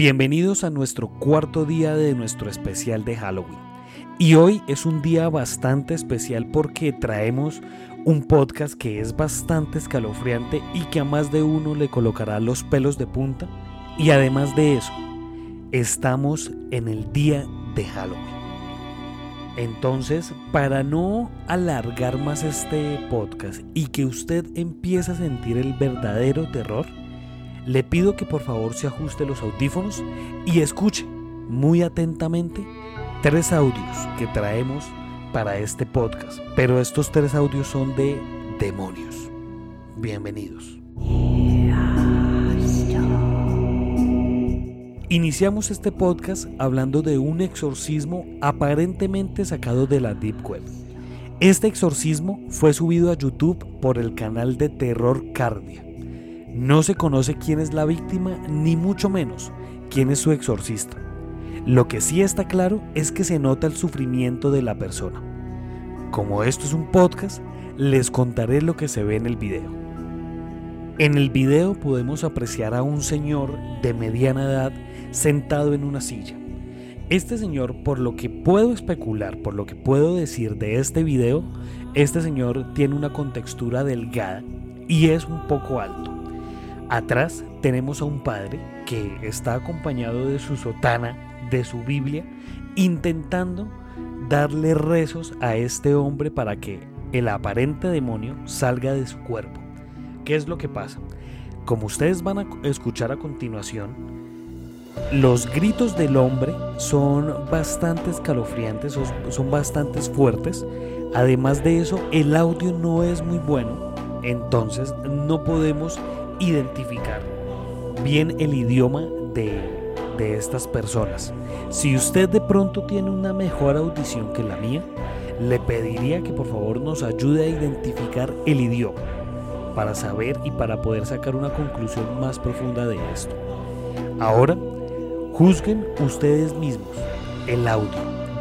Bienvenidos a nuestro cuarto día de nuestro especial de Halloween. Y hoy es un día bastante especial porque traemos un podcast que es bastante escalofriante y que a más de uno le colocará los pelos de punta. Y además de eso, estamos en el día de Halloween. Entonces, para no alargar más este podcast y que usted empiece a sentir el verdadero terror, le pido que por favor se ajuste los audífonos y escuche muy atentamente tres audios que traemos para este podcast. Pero estos tres audios son de demonios. Bienvenidos. Iniciamos este podcast hablando de un exorcismo aparentemente sacado de la Deep Web. Este exorcismo fue subido a YouTube por el canal de Terror Cardia. No se conoce quién es la víctima, ni mucho menos quién es su exorcista. Lo que sí está claro es que se nota el sufrimiento de la persona. Como esto es un podcast, les contaré lo que se ve en el video. En el video podemos apreciar a un señor de mediana edad sentado en una silla. Este señor, por lo que puedo especular, por lo que puedo decir de este video, este señor tiene una contextura delgada y es un poco alto. Atrás tenemos a un padre que está acompañado de su sotana, de su Biblia, intentando darle rezos a este hombre para que el aparente demonio salga de su cuerpo. ¿Qué es lo que pasa? Como ustedes van a escuchar a continuación, los gritos del hombre son bastante escalofriantes, son bastante fuertes. Además de eso, el audio no es muy bueno, entonces no podemos identificar bien el idioma de, estas personas. Si usted de pronto tiene una mejor audición que la mía, le pediría que por favor nos ayude a identificar el idioma para saber y para poder sacar una conclusión más profunda de esto. Ahora, juzguen ustedes mismos el audio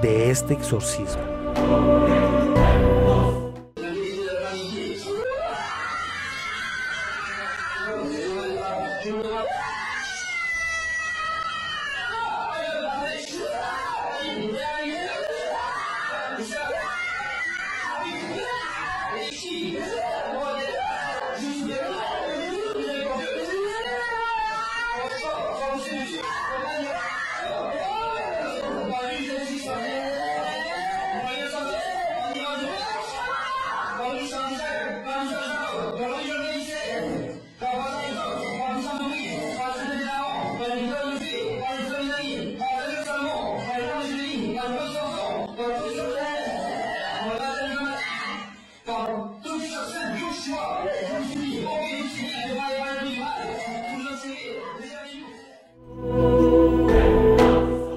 de este exorcismo.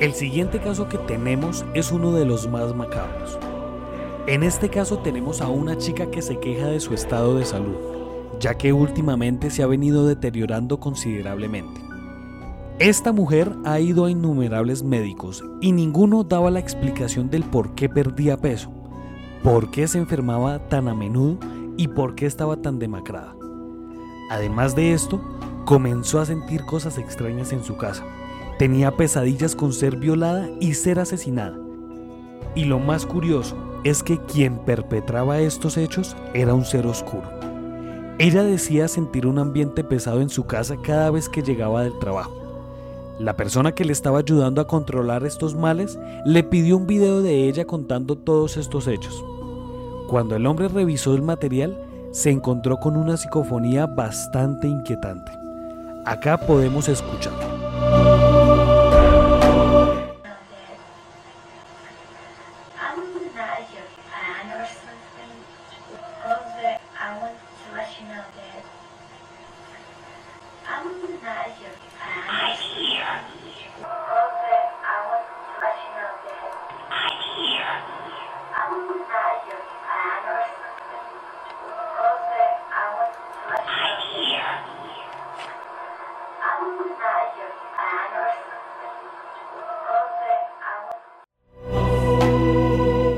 El siguiente caso que tenemos es uno de los más macabros. En este caso tenemos a una chica que se queja de su estado de salud, ya que últimamente se ha venido deteriorando considerablemente. Esta mujer ha ido a innumerables médicos y ninguno daba la explicación del por qué perdía peso, por qué se enfermaba tan a menudo y por qué estaba tan demacrada. Además de esto, comenzó a sentir cosas extrañas en su casa Tenía pesadillas con ser violada y ser asesinada. Y lo más curioso es que quien perpetraba estos hechos era un ser oscuro. Ella decía sentir un ambiente pesado en su casa cada vez que llegaba del trabajo. La persona que le estaba ayudando a controlar estos males le pidió un video de ella contando todos estos hechos. Cuando el hombre revisó el material, se encontró con una psicofonía bastante inquietante. Acá podemos escuchar.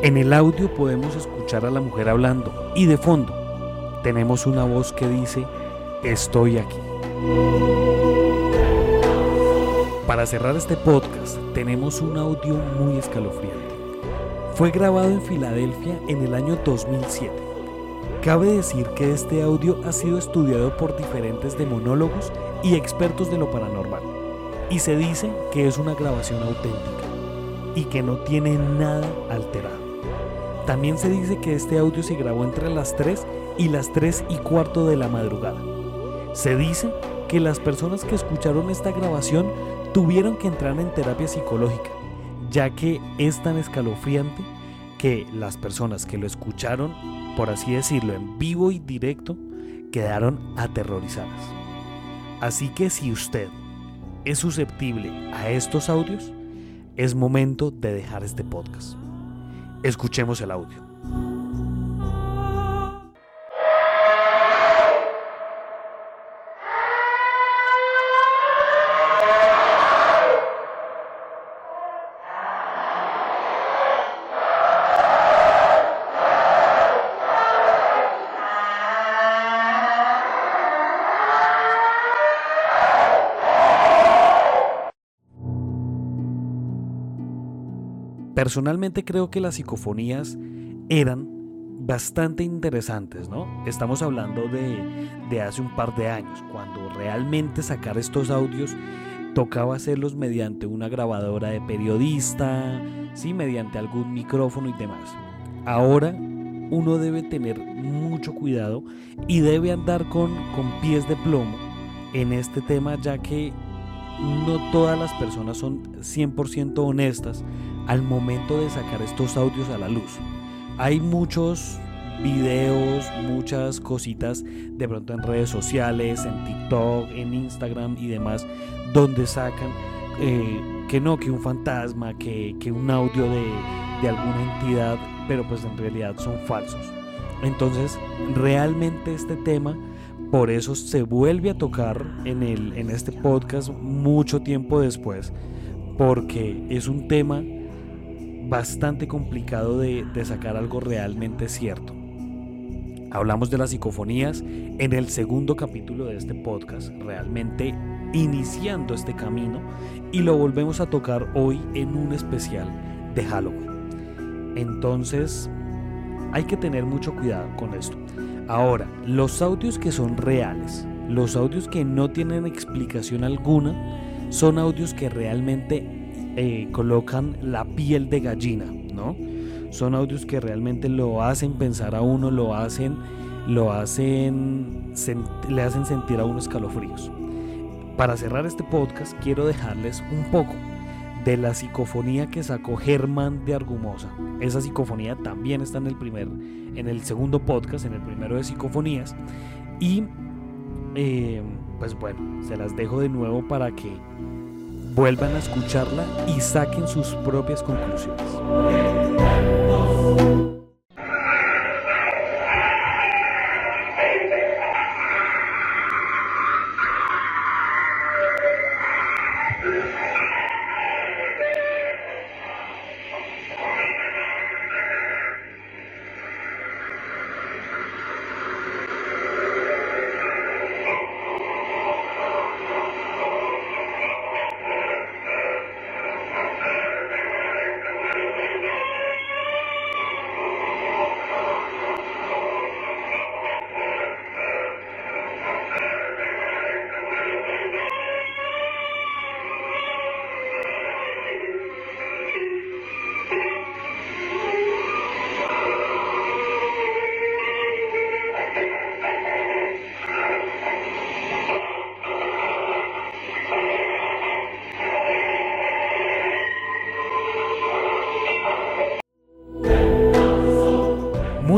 En el audio podemos escuchar a la mujer hablando y de fondo tenemos una voz que dice, estoy aquí. Para cerrar este podcast tenemos un audio muy escalofriante. Fue grabado en Filadelfia en el año 2007. Cabe decir que este audio ha sido estudiado por diferentes demonólogos y expertos de lo paranormal, y se dice que es una grabación auténtica y que no tiene nada alterado. También se dice que este audio se grabó entre las 3 y las 3 y cuarto de la madrugada. Se dice que las personas que escucharon esta grabación tuvieron que entrar en terapia psicológica, ya que es tan escalofriante que las personas que lo escucharon, por así decirlo, en vivo y directo, quedaron aterrorizadas. Así que si usted es susceptible a estos audios, es momento de dejar este podcast. Escuchemos el audio. Personalmente creo que las psicofonías eran bastante interesantes, ¿no? Estamos hablando de, hace un par de años, cuando realmente sacar estos audios tocaba hacerlos mediante una grabadora de periodista, sí, mediante algún micrófono y demás. Ahora uno debe tener mucho cuidado y debe andar con, con pies de plomo en este tema, ya que no todas las personas son 100% honestas al momento de sacar estos audios a la luz. Hay muchos videos, muchas cositas de pronto en redes sociales, en TikTok, en Instagram y demás, donde sacan eh, que no, que un fantasma, que, un audio de, de alguna entidad, pero pues en realidad son falsos. Entonces, realmente este tema por eso se vuelve a tocar en, el, en este podcast mucho tiempo después, porque es un tema bastante complicado de, sacar algo realmente cierto. Hablamos de las psicofonías en el segundo capítulo de este podcast, realmente iniciando este camino, y lo volvemos a tocar hoy en un especial de Halloween. Entonces, hay que tener mucho cuidado con esto. Ahora, los audios que son reales, los audios que no tienen explicación alguna, son audios que realmente eh, colocan la piel de gallina, ¿no? Son audios que realmente lo hacen pensar a uno, lo hacen, lo hacen, le hacen sentir a uno escalofríos. Para cerrar este podcast, quiero dejarles un poco de la psicofonía que sacó Germán de Argumosa. Esa psicofonía también está en el primer, en el segundo podcast, en el primero de psicofonías. Y eh, pues bueno, se las dejo de nuevo para que vuelvan a escucharla y saquen sus propias conclusiones.